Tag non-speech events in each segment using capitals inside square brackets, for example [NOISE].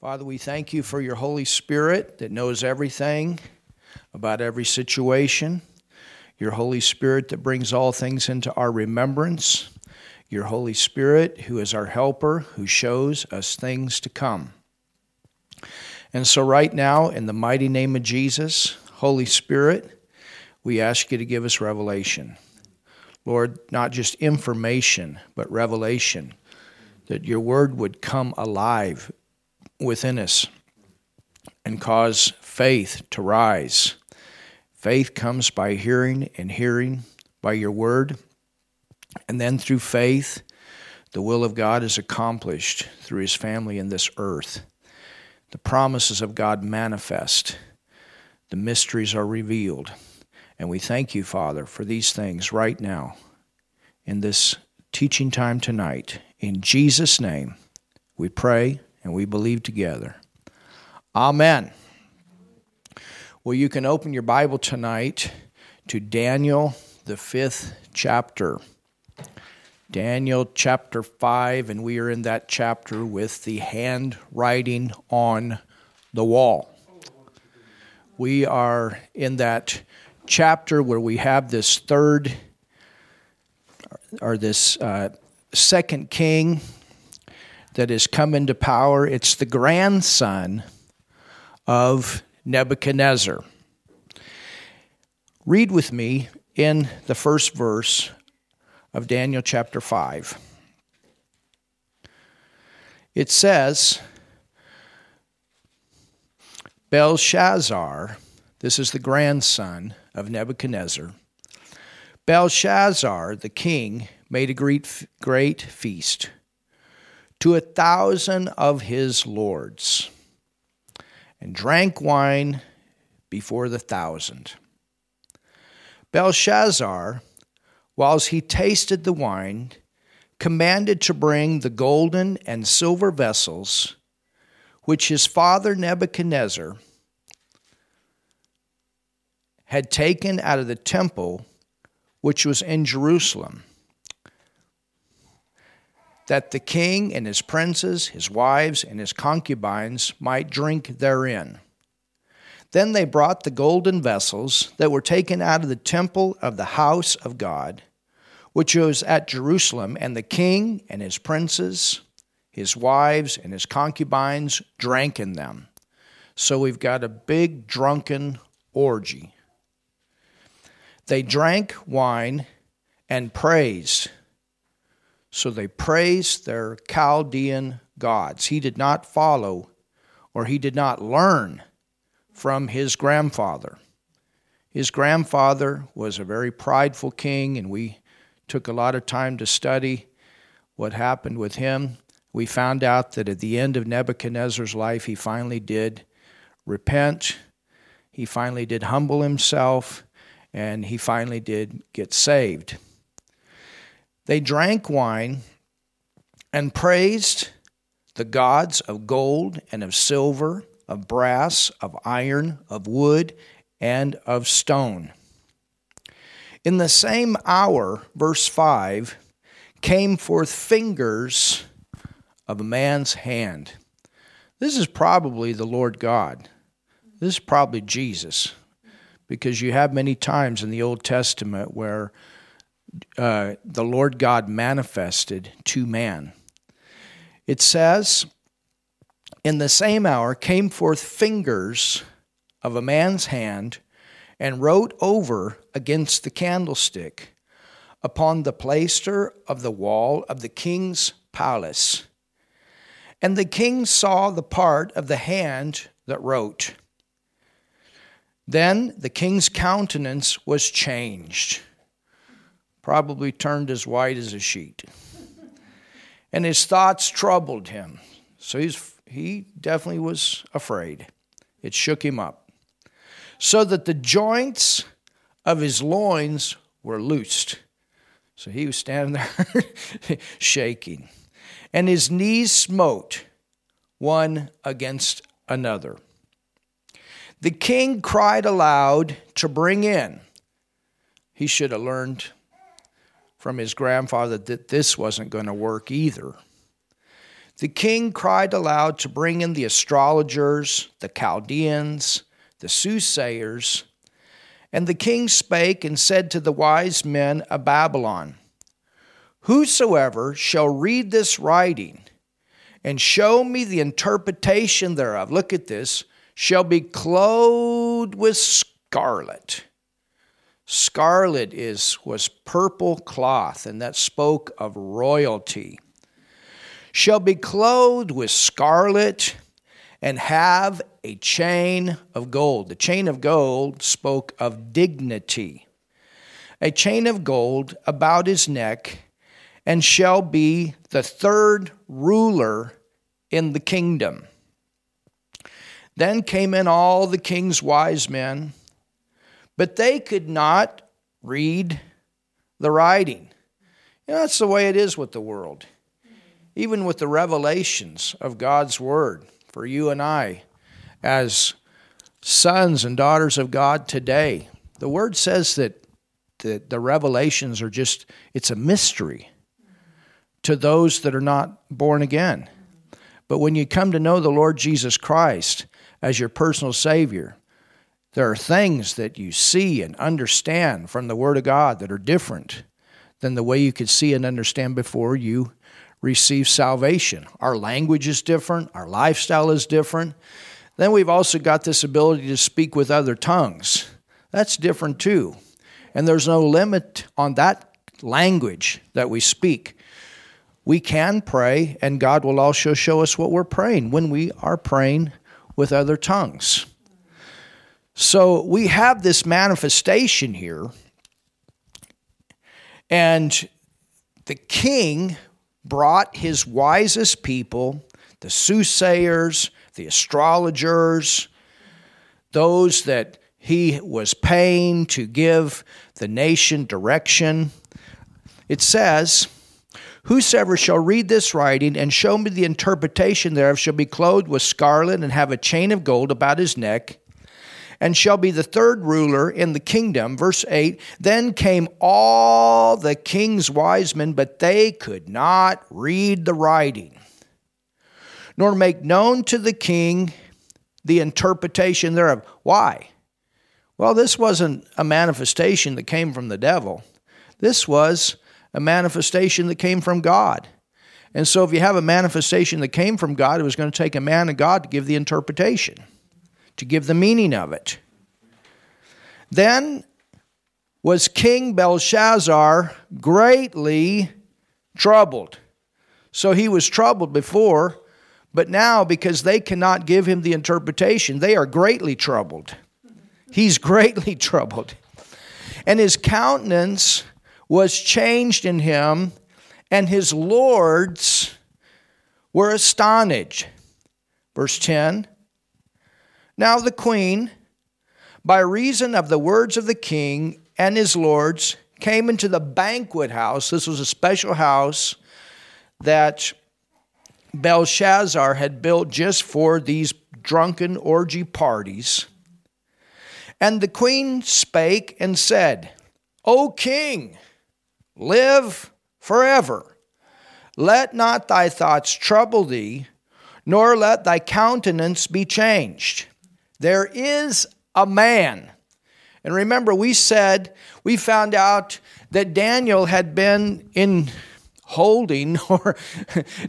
Father, we thank you for your Holy Spirit that knows everything about every situation, your Holy Spirit that brings all things into our remembrance, your Holy Spirit who is our helper, who shows us things to come. And so, right now, in the mighty name of Jesus, Holy Spirit, we ask you to give us revelation. Lord, not just information, but revelation, that your word would come alive within us and cause faith to rise. Faith comes by hearing, and hearing by your word. And then through faith, the will of God is accomplished through his family in this earth. The promises of God manifest, the mysteries are revealed. And we thank you, Father, for these things right now in this teaching time tonight. In Jesus' name, we pray and we believe together. Amen. Well, you can open your Bible tonight to Daniel, the fifth chapter. Daniel chapter 5, and we are in that chapter with the handwriting on the wall. We are in that chapter where we have this third or this uh, second king that has come into power. It's the grandson of Nebuchadnezzar. Read with me in the first verse of Daniel chapter 5. It says, Belshazzar, this is the grandson of Nebuchadnezzar, Belshazzar, the king, made a great, great feast to a thousand of his lords and drank wine before the thousand. Belshazzar, whilst he tasted the wine, commanded to bring the golden and silver vessels which his father Nebuchadnezzar had taken out of the temple which was in Jerusalem, that the king and his princes, his wives, and his concubines might drink therein. Then they brought the golden vessels that were taken out of the temple of the house of God, which was at Jerusalem, and the king and his princes, his wives, and his concubines drank in them. So we've got a big drunken orgy. They drank wine and praised. So they praised their Chaldean gods. He did not follow or he did not learn from his grandfather. His grandfather was a very prideful king, and we took a lot of time to study what happened with him. We found out that at the end of Nebuchadnezzar's life, he finally did repent, he finally did humble himself, and he finally did get saved. They drank wine and praised the gods of gold and of silver, of brass, of iron, of wood, and of stone. In the same hour, verse 5, came forth fingers of a man's hand. This is probably the Lord God. This is probably Jesus because you have many times in the Old Testament where uh, the Lord God manifested to man. It says, In the same hour came forth fingers of a man's hand and wrote over against the candlestick upon the plaister of the wall of the king's palace. And the king saw the part of the hand that wrote. Then the king's countenance was changed, probably turned as white as a sheet. And his thoughts troubled him. So he's, he definitely was afraid. It shook him up. So that the joints of his loins were loosed. So he was standing there [LAUGHS] shaking. And his knees smote one against another. The king cried aloud to bring in. He should have learned from his grandfather that this wasn't going to work either. the king cried aloud to bring in the astrologers, the Chaldeans, the soothsayers. And the king spake and said to the wise men of Babylon, Whosoever shall read this writing and show me the interpretation thereof, look at this, shall be clothed with scarlet. Scarlet is was purple cloth, and that spoke of royalty. Shall be clothed with scarlet and have a chain of gold. The chain of gold spoke of dignity. A chain of gold about his neck, and shall be the third ruler in the kingdom. Then came in all the king's wise men, but they could not read the writing. You know, that's the way it is with the world. Even with the revelations of God's Word for you and I as sons and daughters of God today. The Word says that the, the revelations are just, it's a mystery to those that are not born again. But when you come to know the Lord Jesus Christ as your personal Savior, there are things that you see and understand from the Word of God that are different than the way you could see and understand before you receive salvation. Our language is different, our lifestyle is different. Then we've also got this ability to speak with other tongues. That's different too. And there's no limit on that language that we speak. We can pray, and God will also show us what we're praying when we are praying with other tongues. So we have this manifestation here, and the king brought his wisest people, the soothsayers, the astrologers, those that he was paying to give the nation direction. It says, Whosoever shall read this writing and show me the interpretation thereof shall be clothed with scarlet and have a chain of gold about his neck and shall be the third ruler in the kingdom. Verse 8 Then came all the king's wise men, but they could not read the writing, nor make known to the king the interpretation thereof. Why? Well, this wasn't a manifestation that came from the devil. This was a manifestation that came from God. And so, if you have a manifestation that came from God, it was going to take a man of God to give the interpretation to give the meaning of it. Then was King Belshazzar greatly troubled. So he was troubled before, but now because they cannot give him the interpretation, they are greatly troubled. He's [LAUGHS] greatly troubled. And his countenance was changed in him, and his lords were astonished. Verse 10 now the queen, by reason of the words of the king and his lords, came into the banquet house. This was a special house that Belshazzar had built just for these drunken orgy parties. And the queen spake and said, O king, live forever. Let not thy thoughts trouble thee, nor let thy countenance be changed. There is a man. And remember, we said, we found out that Daniel had been in holding, [LAUGHS] or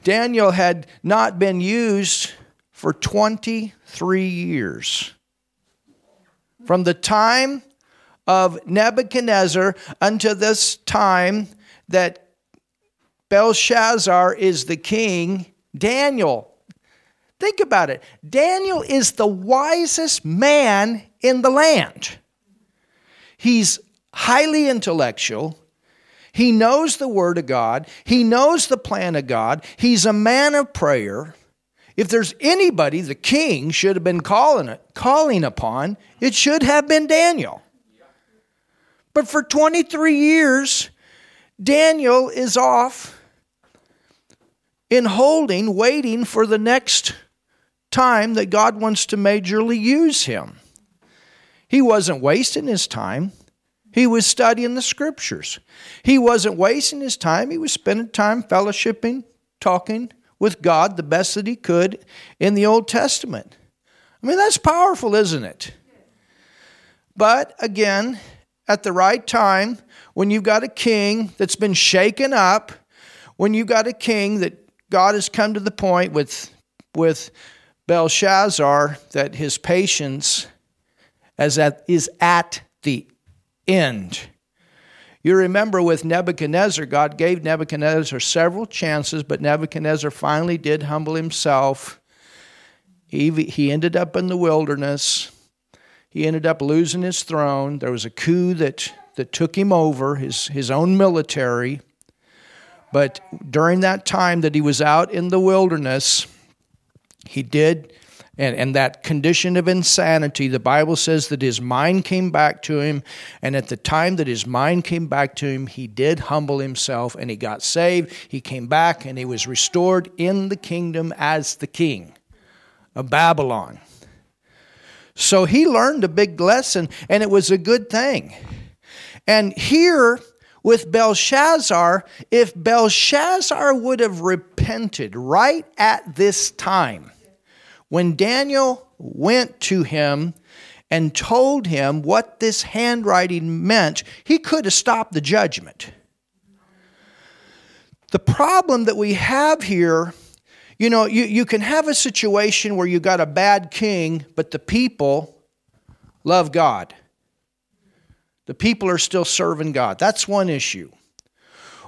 Daniel had not been used for 23 years. From the time of Nebuchadnezzar unto this time that Belshazzar is the king, Daniel Think about it. Daniel is the wisest man in the land. He's highly intellectual. He knows the Word of God. He knows the plan of God. He's a man of prayer. If there's anybody the king should have been calling, calling upon, it should have been Daniel. But for 23 years, Daniel is off in holding, waiting for the next time that God wants to majorly use him. He wasn't wasting his time. He was studying the scriptures. He wasn't wasting his time. He was spending time fellowshipping, talking with God the best that he could in the Old Testament. I mean, that's powerful, isn't it? But again, at the right time, when you've got a king that's been shaken up, when you've got a king that God has come to the point with, with Belshazzar that his patience as at, is at the end. You remember with Nebuchadnezzar, God gave Nebuchadnezzar several chances, but Nebuchadnezzar finally did humble himself. He, he ended up in the wilderness. He ended up losing his throne. There was a coup that, that took him over, his, his own military. But during that time that he was out in the wilderness, he did, and, and that condition of insanity, the Bible says that his mind came back to him. And at the time that his mind came back to him, he did humble himself and he got saved. He came back and he was restored in the kingdom as the king of Babylon. So he learned a big lesson, and it was a good thing. And here with Belshazzar, if Belshazzar would have repented right at this time, when Daniel went to him and told him what this handwriting meant, he could have stopped the judgment. The problem that we have here you know, you, you can have a situation where you got a bad king, but the people love God. The people are still serving God. That's one issue.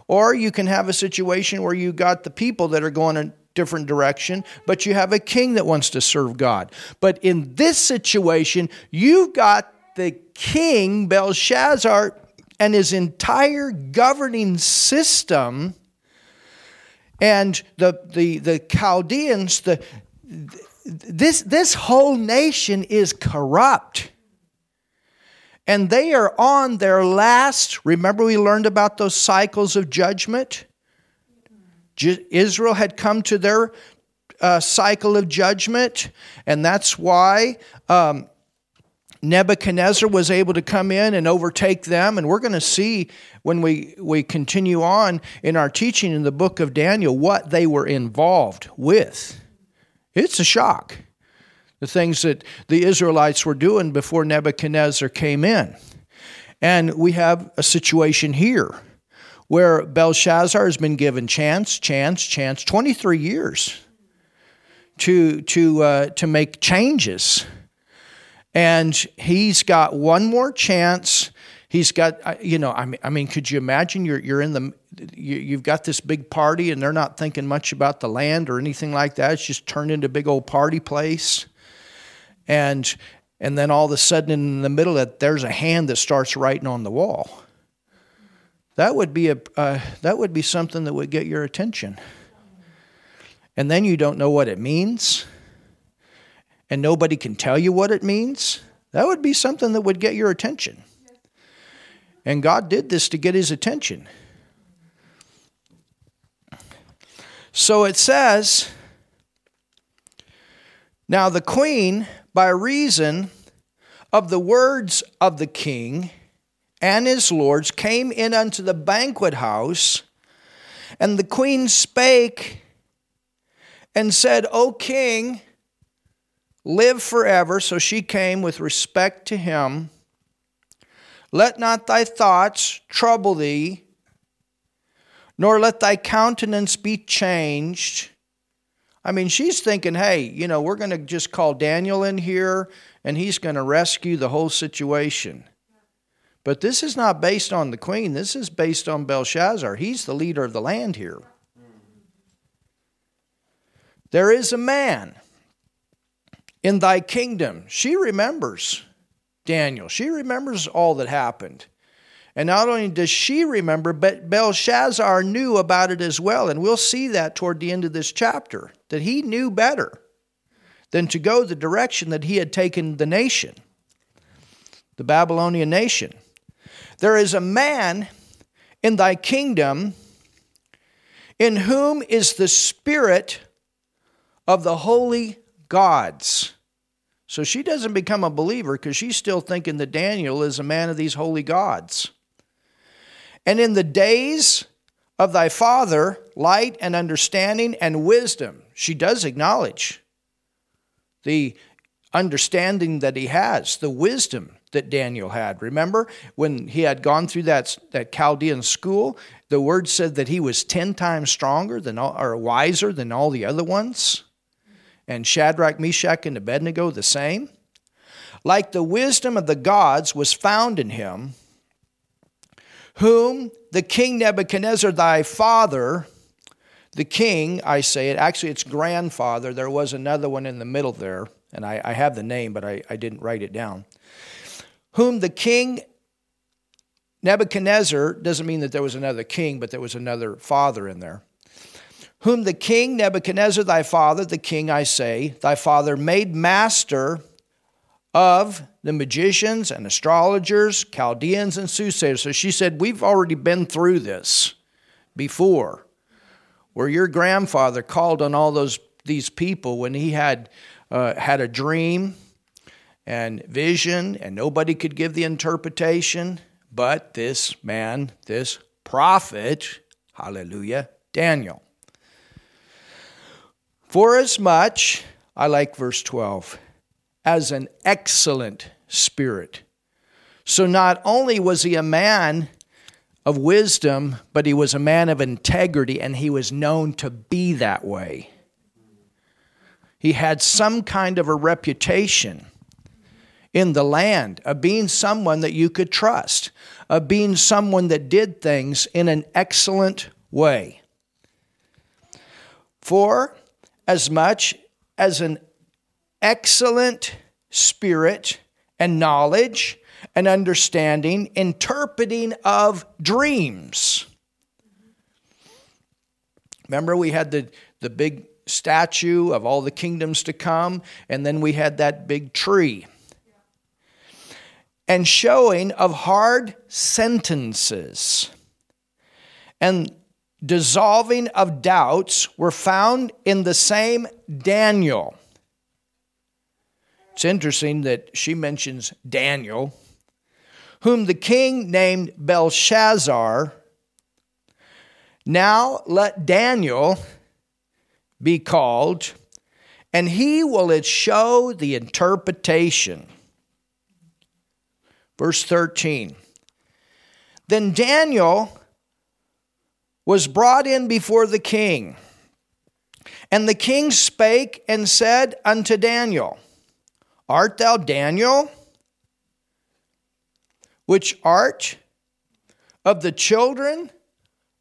Or you can have a situation where you got the people that are going different direction, but you have a king that wants to serve God. But in this situation, you've got the king, Belshazzar, and his entire governing system and the, the, the Chaldeans, the, this, this whole nation is corrupt. And they are on their last, remember we learned about those cycles of judgment? Israel had come to their uh, cycle of judgment, and that's why um, Nebuchadnezzar was able to come in and overtake them. And we're going to see when we, we continue on in our teaching in the book of Daniel what they were involved with. It's a shock, the things that the Israelites were doing before Nebuchadnezzar came in. And we have a situation here where Belshazzar has been given chance, chance, chance, 23 years to, to, uh, to make changes and he's got one more chance. He's got, uh, you know, I mean, I mean, could you imagine you're you're in the, you, have got this big party, and they're not thinking much about the land or anything like that. It's just turned into a big old party place, and and then all of a sudden, in the middle of it, there's a hand that starts writing on the wall. That would be a uh, that would be something that would get your attention, and then you don't know what it means and nobody can tell you what it means, that would be something that would get your attention. And God did this to get his attention. So it says, Now the queen, by reason of the words of the king and his lords, came in unto the banquet house, and the queen spake and said, O king, live forever. So she came with respect to him. Let not thy thoughts trouble thee, nor let thy countenance be changed. I mean, she's thinking, hey, you know, we're going to just call Daniel in here and he's going to rescue the whole situation. But this is not based on the queen, this is based on Belshazzar. He's the leader of the land here. There is a man in thy kingdom. She remembers Daniel. She remembers all that happened. And not only does she remember, but Belshazzar knew about it as well. And we'll see that toward the end of this chapter, that he knew better than to go the direction that he had taken the nation, the Babylonian nation. There is a man in thy kingdom in whom is the spirit of the holy gods. So she doesn't become a believer because she's still thinking that Daniel is a man of these holy gods. And in the days of thy father light and understanding and wisdom. She does acknowledge the understanding that he has, the wisdom that Daniel had. Remember when he had gone through that, that Chaldean school, the word said that he was 10 times stronger than all, or wiser than all the other ones? And Shadrach, Meshach, and Abednego the same? Like the wisdom of the gods was found in him, whom the king Nebuchadnezzar, thy father, the king, I say it, actually it's grandfather, there was another one in the middle there, and I, I have the name, but I, I didn't write it down. Whom the king Nebuchadnezzar doesn't mean that there was another king, but there was another father in there. Whom the king Nebuchadnezzar, thy father, the king, I say, thy father, made master of the magicians and astrologers, Chaldeans and soothsayers. So she said, We've already been through this before, where your grandfather called on all those these people when he had uh, had a dream and vision, and nobody could give the interpretation, but this man, this prophet, hallelujah, Daniel. For as much, I like verse 12 as an excellent spirit. So not only was he a man of wisdom, but he was a man of integrity, and he was known to be that way. He had some kind of a reputation in the land of being someone that you could trust, of being someone that did things in an excellent way. For as much as an excellent spirit and knowledge and understanding, interpreting of dreams. Remember, we had the, the big statue of all the kingdoms to come, and then we had that big tree. And showing of hard sentences and dissolving of doubts were found in the same Daniel. It's interesting that she mentions Daniel, whom the king named Belshazzar. Now let Daniel be called, and he will show the interpretation. Verse 13. Then Daniel was brought in before the king. And the king spake and said unto Daniel, Art thou Daniel, which art of the children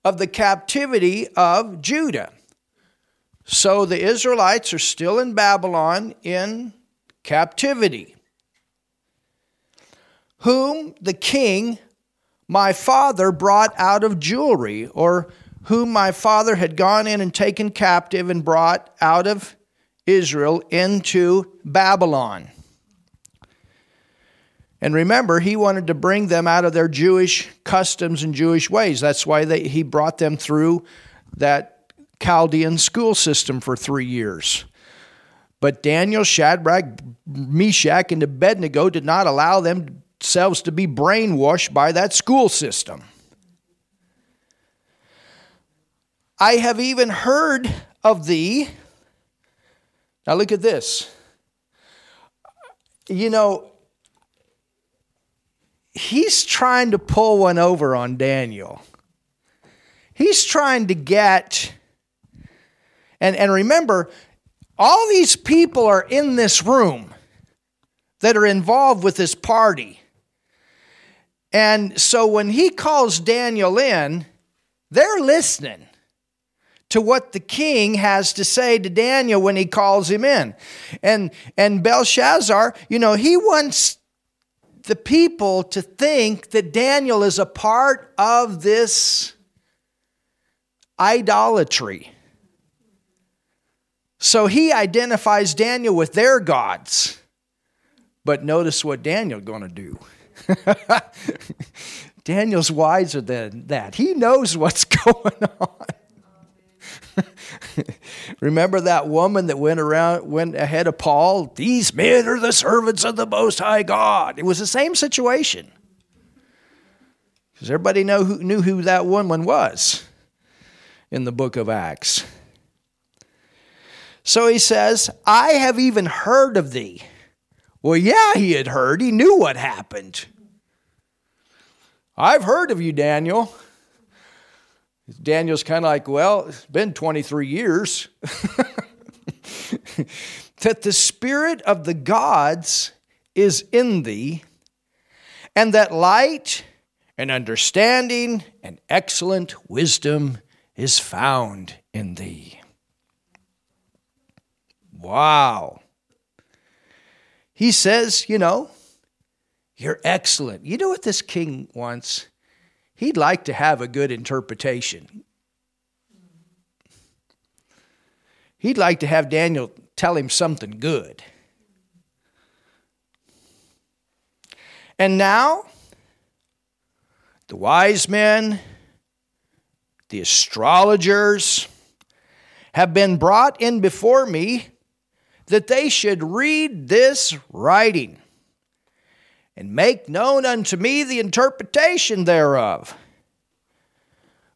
of the captivity of Judah? So the Israelites are still in Babylon in captivity, whom the king, my father, brought out of Jewry, or whom my father had gone in and taken captive and brought out of Israel into Babylon. And remember, he wanted to bring them out of their Jewish customs and Jewish ways. That's why they, he brought them through that Chaldean school system for three years. But Daniel, Shadrach, Meshach, and Abednego did not allow themselves to be brainwashed by that school system. I have even heard of thee. Now look at this. You know, he's trying to pull one over on Daniel. He's trying to get, and, and remember, all these people are in this room that are involved with this party. And so when he calls Daniel in, they're listening to what the king has to say to Daniel when he calls him in. And and Belshazzar, you know, he wants the people to think that Daniel is a part of this idolatry. So he identifies Daniel with their gods. But notice what Daniel's going to do. [LAUGHS] Daniel's wiser than that. He knows what's [LAUGHS] going on. [LAUGHS] Remember that woman that went around, went ahead of Paul? These men are the servants of the Most High God. It was the same situation. Because everybody know who, knew who that woman was. in the book of Acts. So he says, I have even heard of thee. Well, yeah, he had heard. He knew what happened. I've heard of you, Daniel. Daniel's kind of like, well, it's been 23 years. [LAUGHS] that the spirit of the gods is in thee, and that light and understanding and excellent wisdom is found in thee. Wow. He says, you know, you're excellent. You know what this king wants? He'd like to have a good interpretation. He'd like to have Daniel tell him something good. And now, the wise men, the astrologers, have been brought in before me that they should read this writing and make known unto me the interpretation thereof.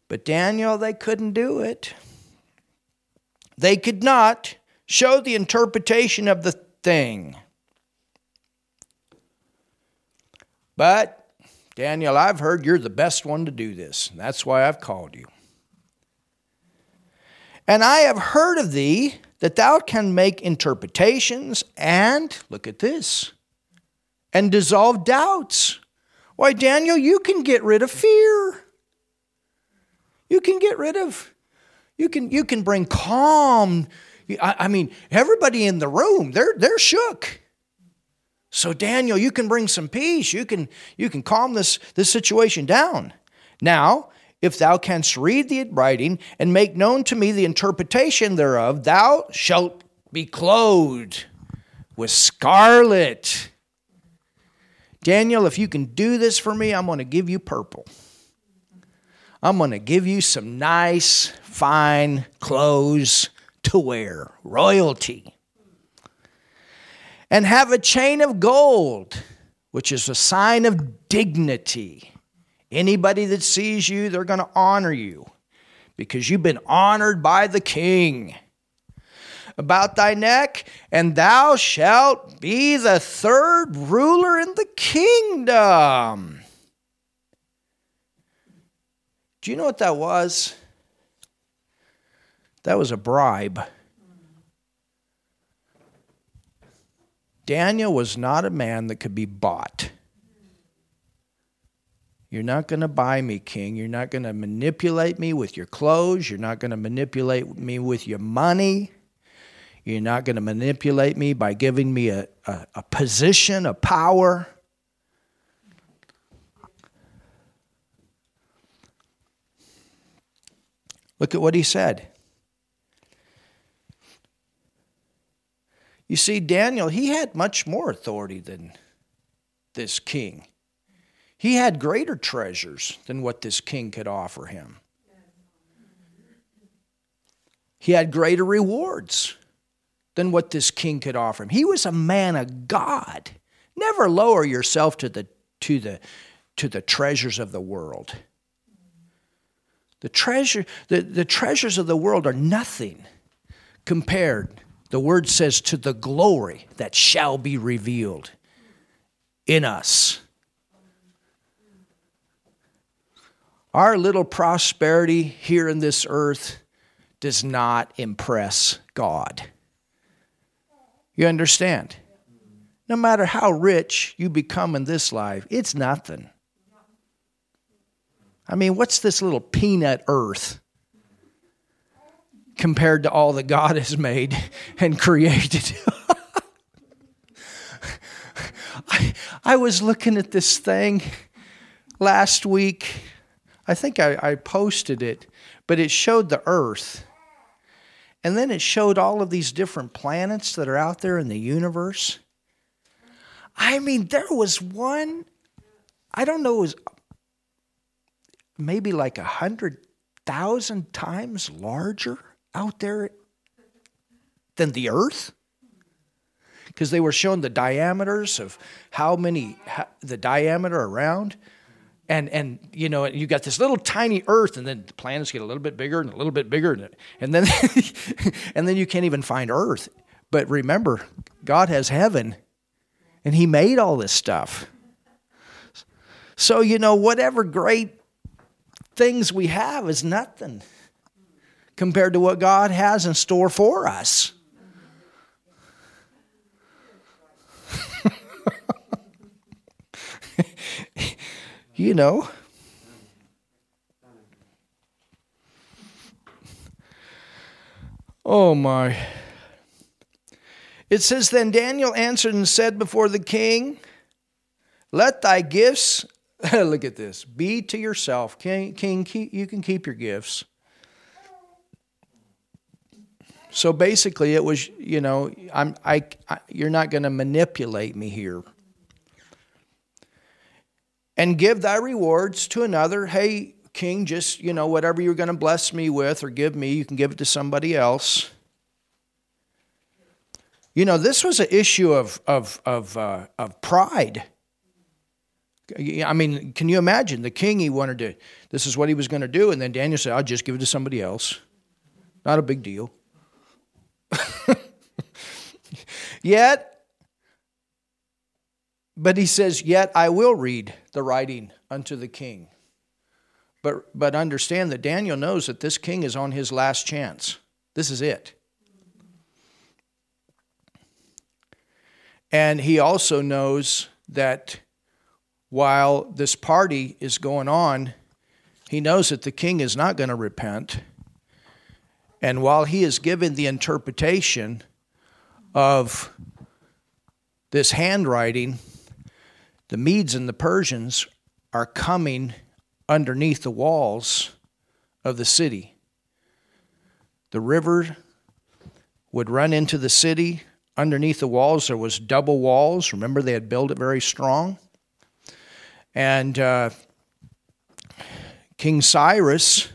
But Daniel, they couldn't do it. They could not show the interpretation of the thing. But, Daniel, I've heard you're the best one to do this. That's why I've called you. And I have heard of thee that thou can make interpretations and, look at this, and dissolve doubts. Why, Daniel, you can get rid of fear. You can get rid of, you can, you can bring calm. I, I mean, everybody in the room, they're, they're shook. So, Daniel, you can bring some peace. You can, you can calm this, this situation down. Now, if thou canst read the writing and make known to me the interpretation thereof, thou shalt be clothed with scarlet. Daniel, if you can do this for me, I'm going to give you purple. I'm going to give you some nice, fine clothes to wear, royalty. And have a chain of gold, which is a sign of dignity Anybody that sees you, they're going to honor you because you've been honored by the king. About thy neck, and thou shalt be the third ruler in the kingdom. Do you know what that was? That was a bribe. Daniel was not a man that could be bought. You're not going to buy me, King. You're not going to manipulate me with your clothes. You're not going to manipulate me with your money. You're not going to manipulate me by giving me a, a, a position of power. Look at what he said. You see, Daniel, he had much more authority than this king. He had greater treasures than what this king could offer him. He had greater rewards than what this king could offer him. He was a man of God. Never lower yourself to the, to the, to the treasures of the world. The, treasure, the, the treasures of the world are nothing compared, the word says, to the glory that shall be revealed in us. Our little prosperity here in this earth does not impress God. You understand? No matter how rich you become in this life, it's nothing. I mean, what's this little peanut earth compared to all that God has made [LAUGHS] and created? [LAUGHS] I, I was looking at this thing last week I think I, I posted it, but it showed the Earth. And then it showed all of these different planets that are out there in the universe. I mean, there was one, I don't know, it was maybe like a hundred thousand times larger out there than the Earth. Because they were showing the diameters of how many, the diameter around. And and you know you got this little tiny earth and then the planets get a little bit bigger and a little bit bigger and, and then [LAUGHS] and then you can't even find earth. But remember god has heaven and he made all this stuff. So you know whatever great things we have is nothing compared to what god has in store for us you know. Oh my. It says, Then Daniel answered and said before the king, Let thy gifts, [LAUGHS] look at this, be to yourself. King, king keep, you can keep your gifts. So basically, it was, you know, I'm, I, I you're not going to manipulate me here and give thy rewards to another. Hey, king, just, you know, whatever you're going to bless me with or give me, you can give it to somebody else. You know, this was an issue of, of, of, uh, of pride. I mean, can you imagine? The king, he wanted to, this is what he was going to do. And then Daniel said, I'll just give it to somebody else. Not a big deal. [LAUGHS] Yet, but he says, Yet I will read the writing unto the king. But, but understand that Daniel knows that this king is on his last chance. This is it. And he also knows that while this party is going on, he knows that the king is not going to repent. And while he is given the interpretation of this handwriting, the Medes and the Persians are coming underneath the walls of the city. The river would run into the city. Underneath the walls, there was double walls. Remember, they had built it very strong. And uh, King Cyrus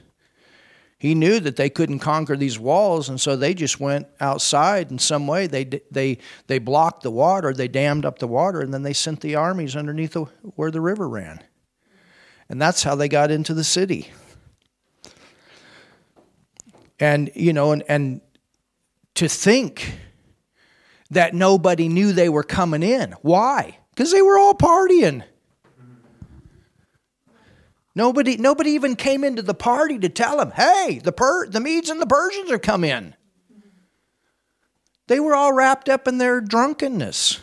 he knew that they couldn't conquer these walls, and so they just went outside in some way. They they they blocked the water, they dammed up the water, and then they sent the armies underneath the, where the river ran, and that's how they got into the city. And you know, and and to think that nobody knew they were coming in. Why? Because they were all partying. Nobody, nobody even came into the party to tell him, hey, the, per- the Medes and the Persians are come in. They were all wrapped up in their drunkenness.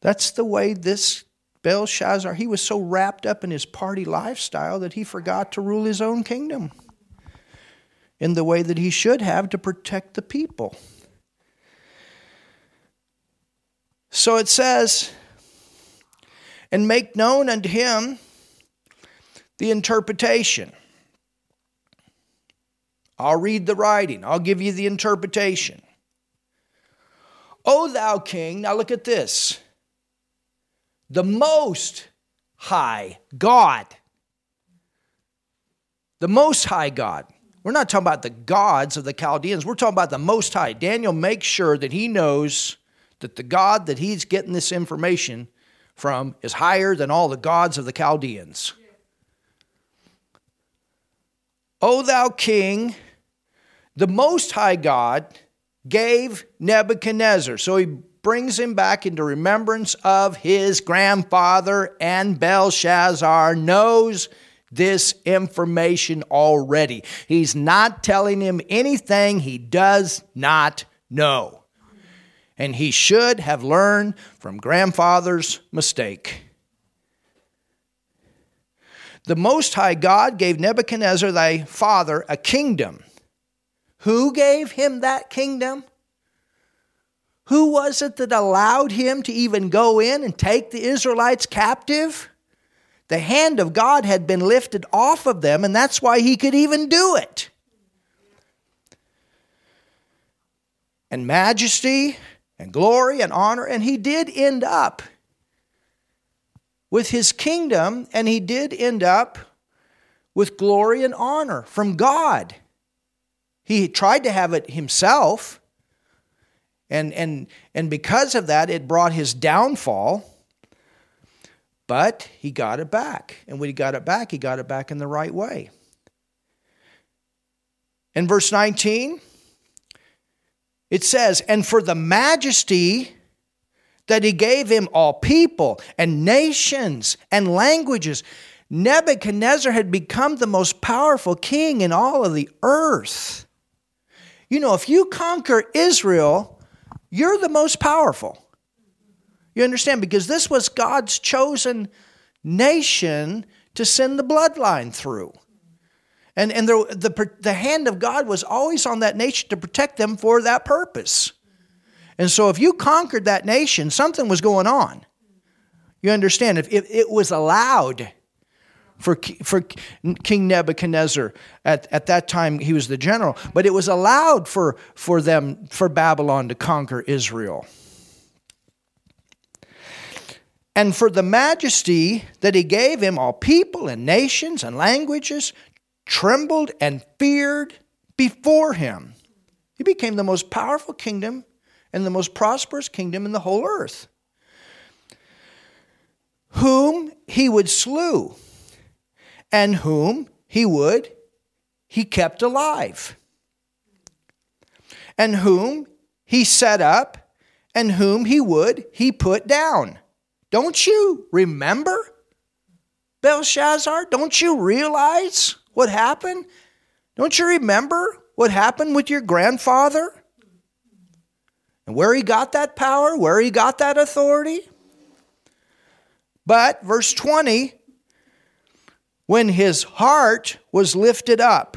That's the way this Belshazzar, he was so wrapped up in his party lifestyle that he forgot to rule his own kingdom in the way that he should have to protect the people. So it says, and make known unto him the interpretation. I'll read the writing, I'll give you the interpretation. O thou king, now look at this. The most high God. The most high God. We're not talking about the gods of the Chaldeans. We're talking about the most high. Daniel makes sure that he knows that the God that he's getting this information from is higher than all the gods of the Chaldeans. O thou king, the Most High God gave Nebuchadnezzar. So he brings him back into remembrance of his grandfather, and Belshazzar knows this information already. He's not telling him anything he does not know and he should have learned from grandfather's mistake. The Most High God gave Nebuchadnezzar, thy father, a kingdom. Who gave him that kingdom? Who was it that allowed him to even go in and take the Israelites captive? The hand of God had been lifted off of them, and that's why he could even do it. And majesty and glory and honor. And he did end up with his kingdom, and he did end up with glory and honor from God. He tried to have it himself, and, and, and because of that, it brought his downfall. But he got it back. And when he got it back, he got it back in the right way. In verse 19, it says, And for the majesty that he gave him all people and nations and languages, Nebuchadnezzar had become the most powerful king in all of the earth. You know, if you conquer Israel, you're the most powerful. You understand? Because this was God's chosen nation to send the bloodline through. And, and the, the, the hand of God was always on that nation to protect them for that purpose. And so if you conquered that nation, something was going on. You understand? If, if it was allowed for, for King Nebuchadnezzar, at, at that time he was the general, but it was allowed for, for them, for Babylon to conquer Israel. And for the majesty that he gave him, all people and nations and languages trembled and feared before him. He became the most powerful kingdom and the most prosperous kingdom in the whole earth. Whom he would slew, and whom he would, he kept alive. And whom he set up, and whom he would, he put down. Don't you remember, Belshazzar? Don't you realize what happened? Don't you remember what happened with your grandfather? And where he got that power, where he got that authority? But, verse 20, when his heart was lifted up.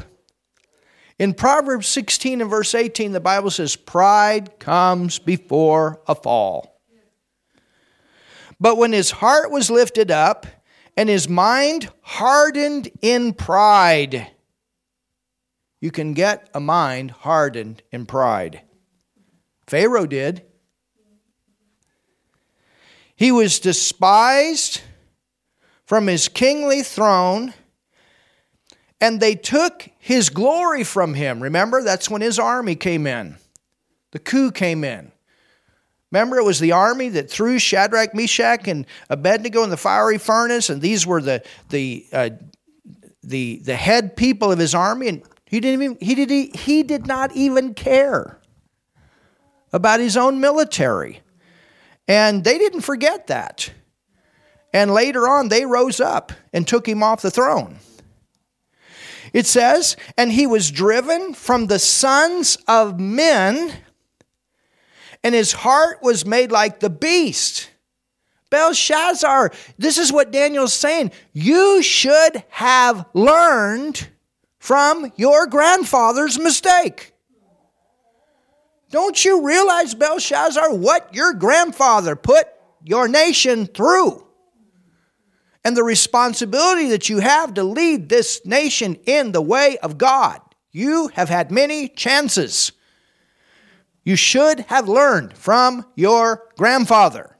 In Proverbs 16 and verse 18, the Bible says, Pride comes before a fall. But when his heart was lifted up and his mind hardened in pride, you can get a mind hardened in pride. Pharaoh did. He was despised from his kingly throne, and they took his glory from him. Remember, that's when his army came in. The coup came in. Remember, it was the army that threw Shadrach, Meshach, and Abednego in the fiery furnace, and these were the the uh, the the head people of his army, and he didn't even he did he, he did not even care about his own military, and they didn't forget that. And later on, they rose up and took him off the throne. It says, and he was driven from the sons of men and his heart was made like the beast. Belshazzar, this is what Daniel's saying. You should have learned from your grandfather's mistake. Don't you realize, Belshazzar, what your grandfather put your nation through? And the responsibility that you have to lead this nation in the way of God. You have had many chances you should have learned from your grandfather.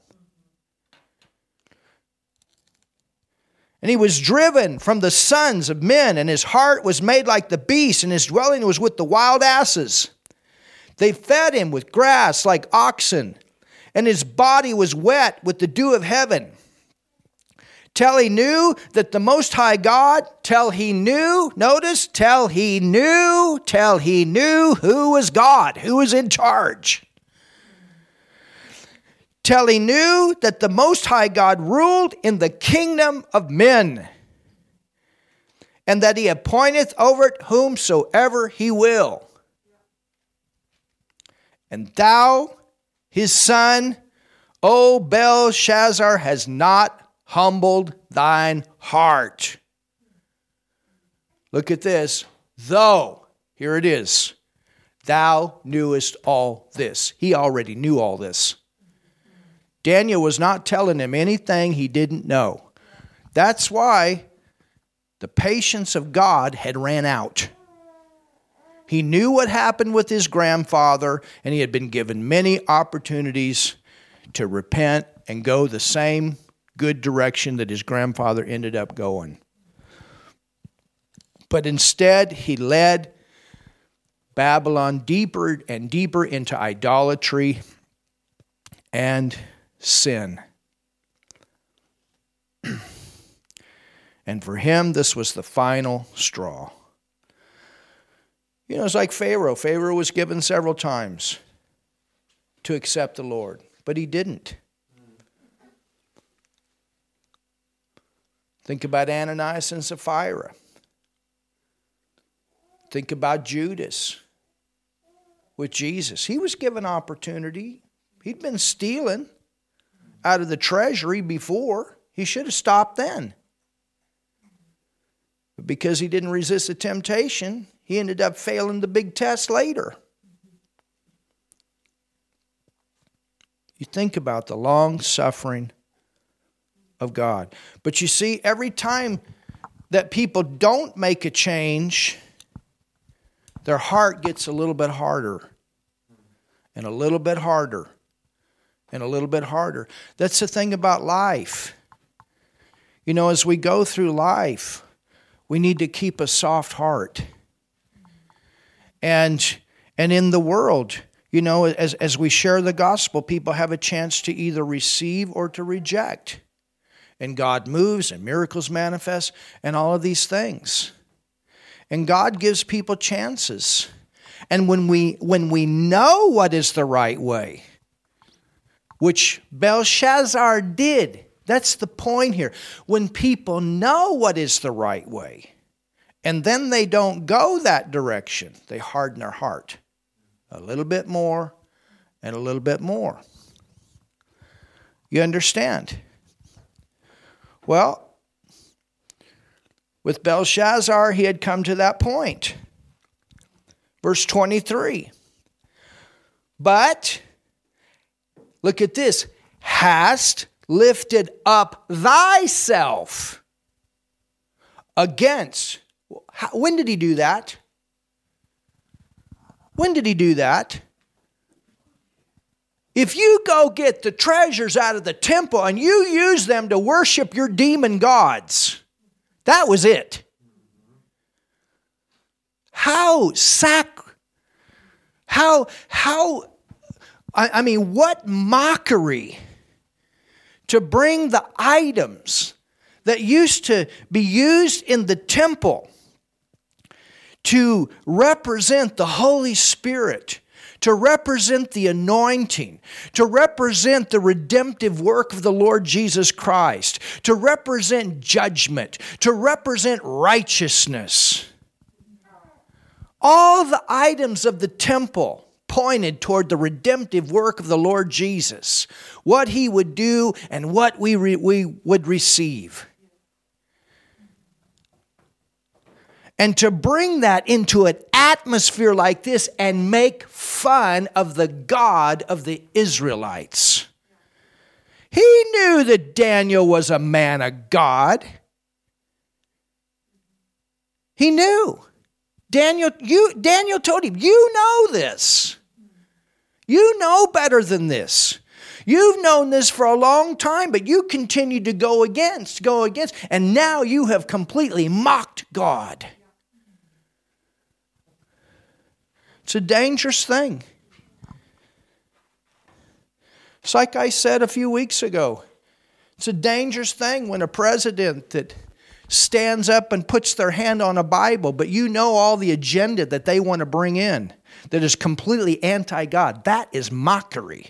And he was driven from the sons of men, and his heart was made like the beast, and his dwelling was with the wild asses. They fed him with grass like oxen, and his body was wet with the dew of heaven till he knew that the Most High God, till he knew, notice, till he knew, till he knew who was God, who was in charge. Till he knew that the Most High God ruled in the kingdom of men, and that he appointeth over it whomsoever he will. And thou, his son, O Belshazzar, has not humbled thine heart. Look at this. Though, here it is, thou knewest all this. He already knew all this. Daniel was not telling him anything he didn't know. That's why the patience of God had ran out. He knew what happened with his grandfather, and he had been given many opportunities to repent and go the same good direction that his grandfather ended up going. But instead, he led Babylon deeper and deeper into idolatry and sin. [CLEARS THROAT] And for him, this was the final straw. You know, it's like Pharaoh. Pharaoh was given several times to accept the Lord, but he didn't. Think about Ananias and Sapphira. Think about Judas with Jesus. He was given opportunity. He'd been stealing out of the treasury before. He should have stopped then. But because he didn't resist the temptation, he ended up failing the big test later. You think about the long suffering of God. But you see, every time that people don't make a change, their heart gets a little bit harder and a little bit harder and a little bit harder. That's the thing about life. You know, as we go through life, we need to keep a soft heart. And and in the world, you know, as, as we share the gospel, people have a chance to either receive or to reject. And God moves and miracles manifest and all of these things. And God gives people chances. And when we when we know what is the right way, which Belshazzar did, that's the point here. When people know what is the right way, and then they don't go that direction, they harden their heart a little bit more and a little bit more. You understand? Well, with Belshazzar, he had come to that point. Verse 23. But, look at this, hast lifted up thyself against. When did he do that? When did he do that? If you go get the treasures out of the temple and you use them to worship your demon gods, that was it. How sac how how I, I mean what mockery to bring the items that used to be used in the temple to represent the Holy Spirit, to represent the anointing, to represent the redemptive work of the Lord Jesus Christ, to represent judgment, to represent righteousness. All the items of the temple pointed toward the redemptive work of the Lord Jesus, what he would do and what we, re- we would receive. And to bring that into an atmosphere like this and make fun of the God of the Israelites. He knew that Daniel was a man of God. He knew. Daniel, you, Daniel told him, You know this. You know better than this. You've known this for a long time, but you continue to go against, go against, and now you have completely mocked God. It's a dangerous thing. It's like I said a few weeks ago. It's a dangerous thing when a president that stands up and puts their hand on a Bible, but you know all the agenda that they want to bring in that is completely anti God. That is mockery.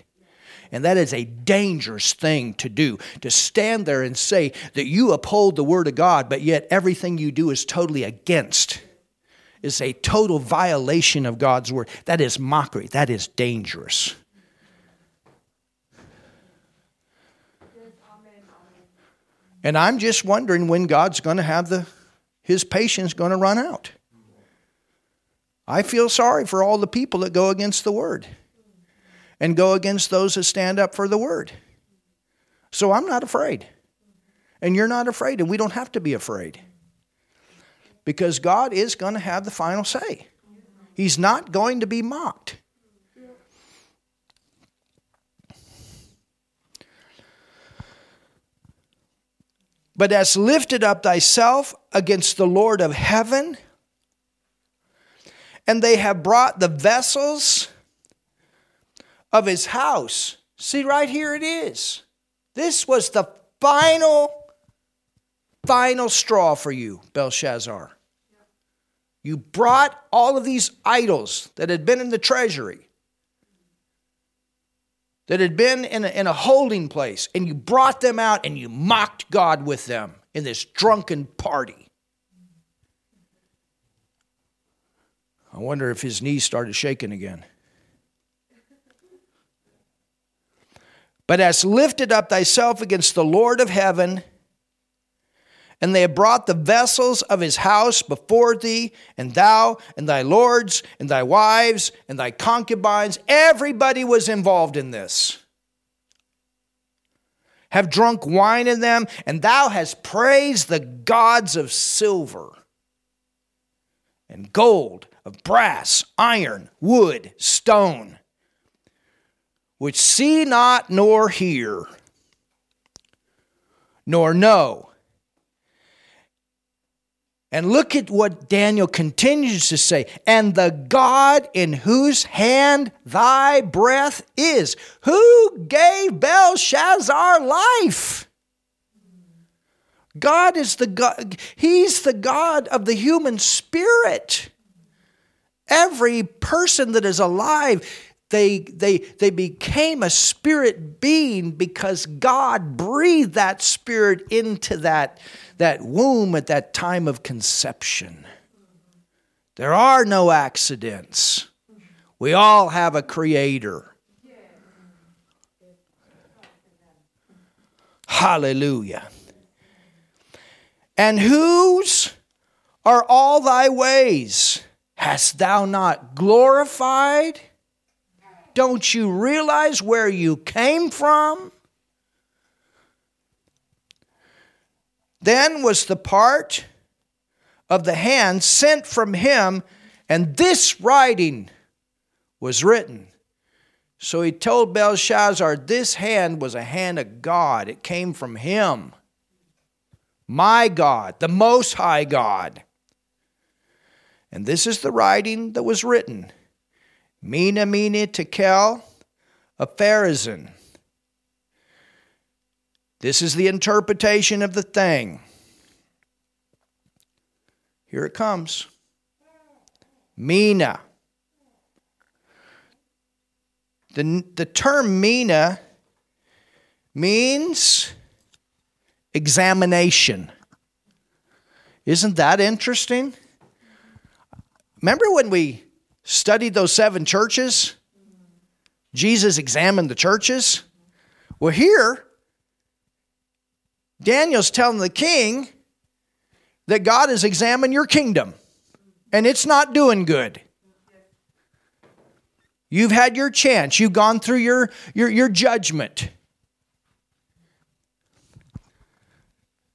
And that is a dangerous thing to do, to stand there and say that you uphold the Word of God, but yet everything you do is totally against is a total violation of God's word. That is mockery. That is dangerous. And I'm just wondering when God's going to have the his patience going to run out. I feel sorry for all the people that go against the word and go against those that stand up for the word. So I'm not afraid. And you're not afraid, and we don't have to be afraid because God is going to have the final say. He's not going to be mocked. But as lifted up thyself against the Lord of heaven, and they have brought the vessels of his house. See, right here it is. This was the final final straw for you, Belshazzar. You brought all of these idols that had been in the treasury, that had been in a, in a holding place, and you brought them out and you mocked God with them in this drunken party. I wonder if his knees started shaking again. But hast lifted up thyself against the Lord of heaven, and they have brought the vessels of his house before thee, and thou, and thy lords, and thy wives, and thy concubines. Everybody was involved in this. Have drunk wine in them, and thou hast praised the gods of silver and gold, of brass, iron, wood, stone which see not nor hear, nor know. And look at what Daniel continues to say and the God in whose hand thy breath is. Who gave Belshazzar life? God is the God, He's the God of the human spirit. Every person that is alive they, they, they became a spirit being because God breathed that spirit into that, that womb at that time of conception. There are no accidents. We all have a creator. Hallelujah. And whose are all thy ways? Hast thou not glorified? Don't you realize where you came from? Then was the part of the hand sent from him, and this writing was written. So he told Belshazzar, This hand was a hand of God. It came from him. My God, the Most High God. And this is the writing that was written. Mina Mene Tekel, a Pharazim. This is the interpretation of the thing. Here it comes. Mina. The, the term Mina means examination. Isn't that interesting? Remember when we studied those seven churches, Jesus examined the churches. Well, here, Daniel's telling the king that God has examined your kingdom and it's not doing good. You've had your chance, you've gone through your, your, your judgment.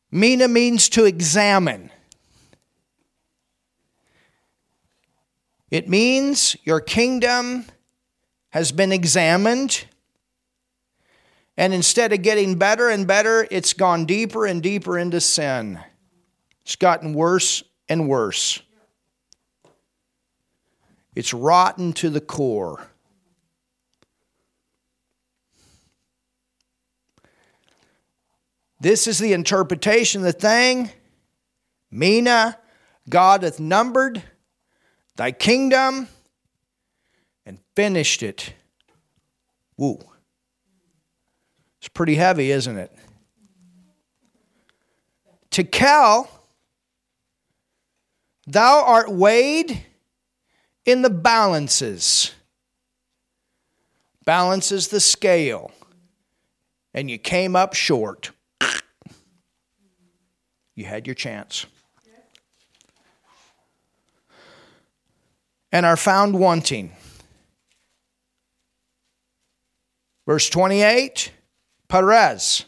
Mina means to examine. It means your kingdom has been examined, and instead of getting better and better, it's gone deeper and deeper into sin. It's gotten worse and worse. It's rotten to the core. This is the interpretation of the thing. Mina, God hath numbered thy kingdom and finished it. Woo. It's pretty heavy, isn't it? To Tekel, thou art weighed in the balances. Balances the scale. And you came up short. You had your chance. And are found wanting. Verse 28 Peres.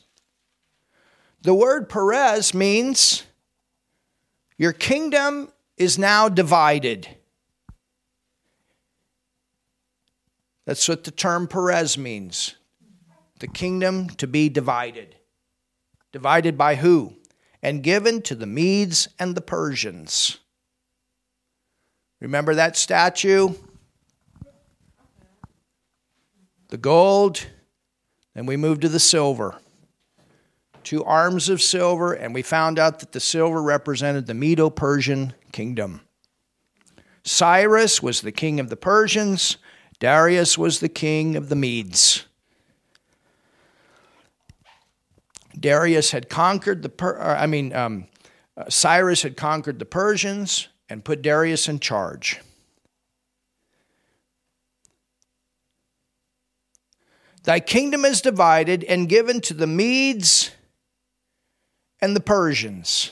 The word Peres means your kingdom is now divided. That's what the term Peres means. The kingdom to be divided. Divided by who? And given to the Medes and the Persians. Remember that statue? The gold, then we moved to the silver. two arms of silver, and we found out that the silver represented the Medo Persian kingdom. Cyrus was the king of the Persians, Darius was the king of the Medes. Darius had conquered the, per- uh, I mean, um, uh, Cyrus had conquered the Persians and put Darius in charge. Thy kingdom is divided and given to the Medes and the Persians.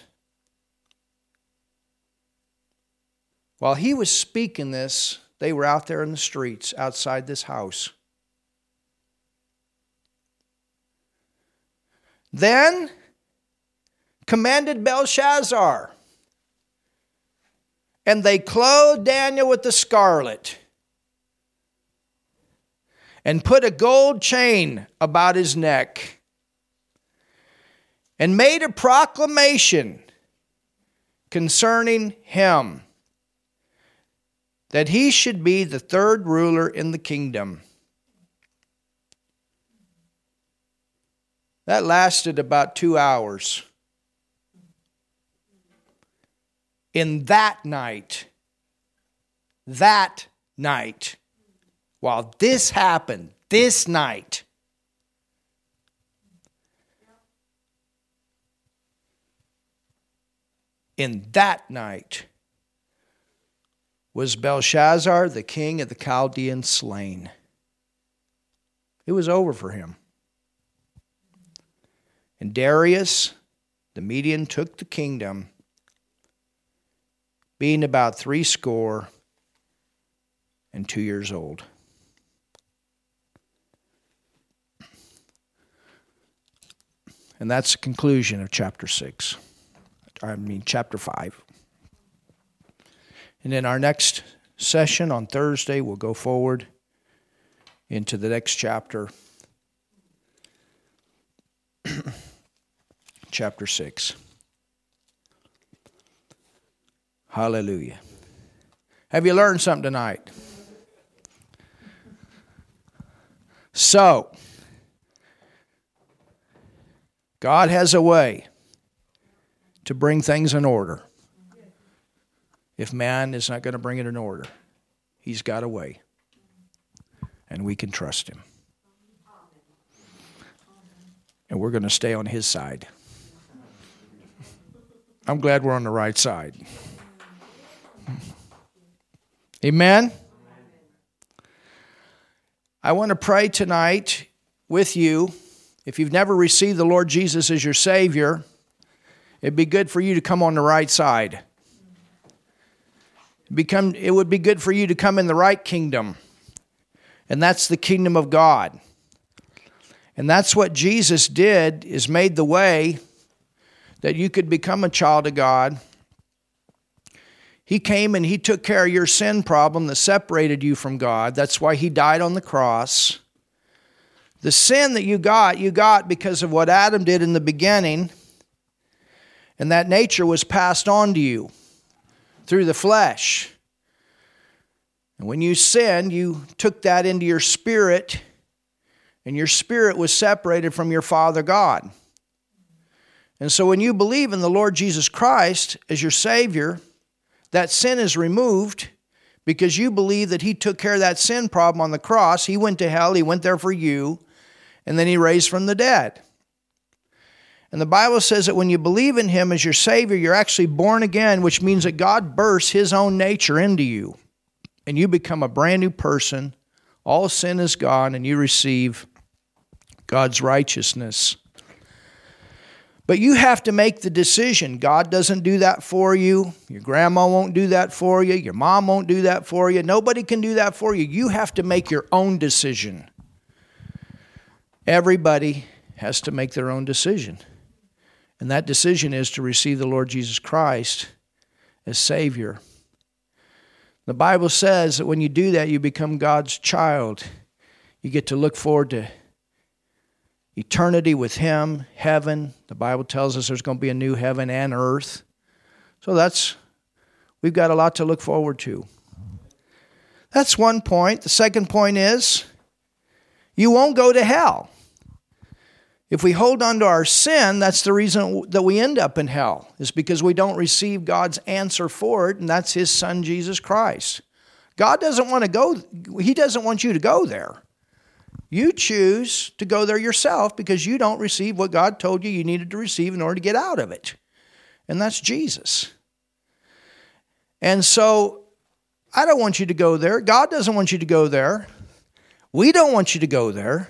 While he was speaking this, they were out there in the streets outside this house. Then commanded Belshazzar, and they clothed Daniel with the scarlet and put a gold chain about his neck and made a proclamation concerning him that he should be the third ruler in the kingdom. That lasted about two hours. In that night, that night, while this happened this night. In that night was Belshazzar, the king of the Chaldeans, slain. It was over for him. And Darius, the Median, took the kingdom, being about threescore and two years old. And that's the conclusion of chapter 6. I mean, chapter 5. And in our next session on Thursday, we'll go forward into the next chapter, [CLEARS THROAT] chapter 6. Hallelujah. Have you learned something tonight? So, God has a way to bring things in order. If man is not going to bring it in order, he's got a way. And we can trust him. And we're going to stay on his side. I'm glad we're on the right side. Amen. I want to pray tonight with you if you've never received the Lord Jesus as your Savior, it'd be good for you to come on the right side. Become, it would be good for you to come in the right kingdom, and that's the kingdom of God. And that's what Jesus did is made the way that you could become a child of God. He came and he took care of your sin problem that separated you from God. That's why he died on the cross. The sin that you got, you got because of what Adam did in the beginning, and that nature was passed on to you through the flesh. And when you sinned, you took that into your spirit, and your spirit was separated from your Father God. And so when you believe in the Lord Jesus Christ as your Savior, that sin is removed because you believe that He took care of that sin problem on the cross. He went to hell, He went there for you and then he raised from the dead. And the Bible says that when you believe in him as your Savior, you're actually born again, which means that God bursts his own nature into you. And you become a brand new person. All sin is gone, and you receive God's righteousness. But you have to make the decision. God doesn't do that for you. Your grandma won't do that for you. Your mom won't do that for you. Nobody can do that for you. You have to make your own decision. Everybody has to make their own decision. And that decision is to receive the Lord Jesus Christ as Savior. The Bible says that when you do that, you become God's child. You get to look forward to eternity with Him, heaven. The Bible tells us there's going to be a new heaven and earth. So that's, we've got a lot to look forward to. That's one point. The second point is you won't go to hell. If we hold on to our sin, that's the reason that we end up in hell, is because we don't receive God's answer for it, and that's His Son, Jesus Christ. God doesn't want to go, He doesn't want you to go there. You choose to go there yourself because you don't receive what God told you you needed to receive in order to get out of it. And that's Jesus. And so I don't want you to go there. God doesn't want you to go there. We don't want you to go there.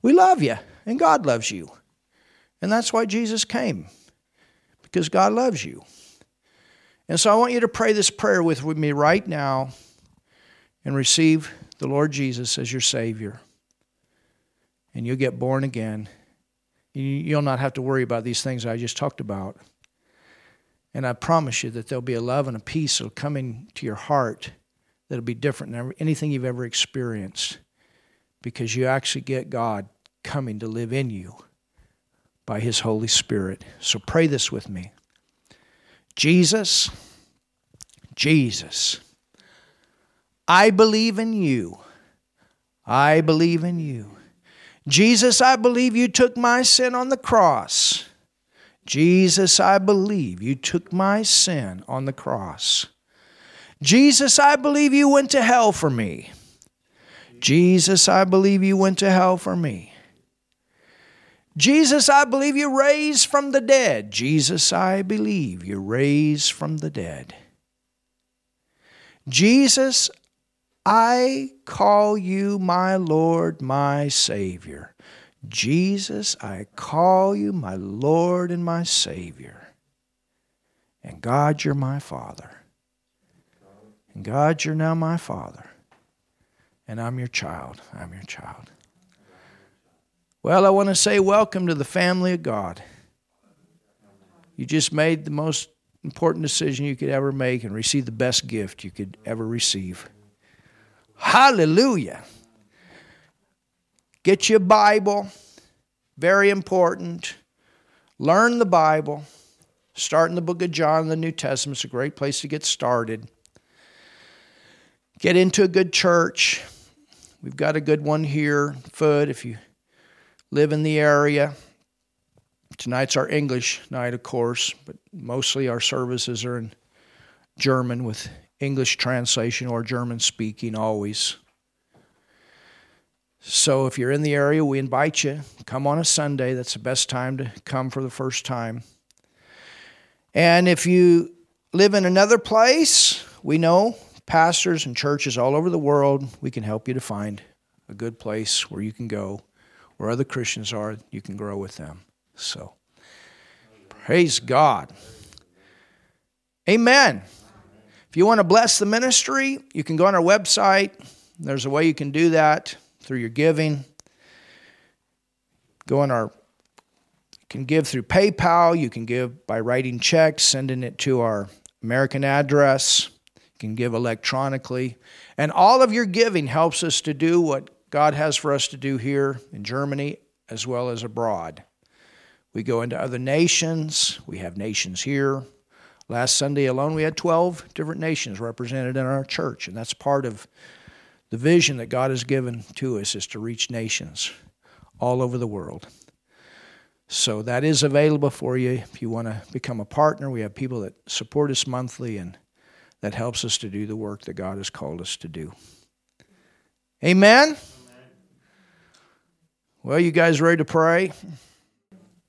We love you, and God loves you. And that's why Jesus came, because God loves you. And so I want you to pray this prayer with, me right now and receive the Lord Jesus as your Savior. And you'll get born again. You'll not have to worry about these things I just talked about. And I promise you that there'll be a love and a peace that'll come into your heart that'll be different than anything you've ever experienced because you actually get God coming to live in you by His Holy Spirit. So pray this with me Jesus, Jesus, I believe in you. I believe in you. Jesus, I believe you took my sin on the cross. Jesus, I believe you took my sin on the cross. Jesus, I believe you went to hell for me. Jesus, I believe you went to hell for me. Jesus, I believe you raised from the dead. Jesus, I believe you raised from the dead. Jesus, I call you my Lord, my Savior. Jesus, I call you my Lord and my Savior. And God, you're my Father. And God, you're now my Father. And I'm your child. I'm your child. Well, I want to say welcome to the family of God. You just made the most important decision you could ever make and received the best gift you could ever receive. Hallelujah. Get your Bible, very important. Learn the Bible. Start in the book of John, the New Testament. It's a great place to get started. Get into a good church. We've got a good one here, Foot, if you live in the area. Tonight's our English night, of course, but mostly our services are in German with English translation or German speaking always. So if you're in the area, we invite you. Come on a Sunday. That's the best time to come for the first time. And if you live in another place, we know pastors and churches all over the world, we can help you to find a good place where you can go, where other Christians are, you can grow with them. So, praise God. Amen. If you want to bless the ministry, you can go on our website. There's a way you can do that through your giving. Go on our can give through PayPal, you can give by writing checks, sending it to our American address you can give electronically. And all of your giving helps us to do what God has for us to do here in Germany as well as abroad. We go into other nations, we have nations here. Last Sunday alone, we had 12 different nations represented in our church, and that's part of the vision that God has given to us is to reach nations all over the world. So that is available for you if you want to become a partner. We have people that support us monthly and that helps us to do the work that God has called us to do. Amen? Amen. Well, you guys ready to pray?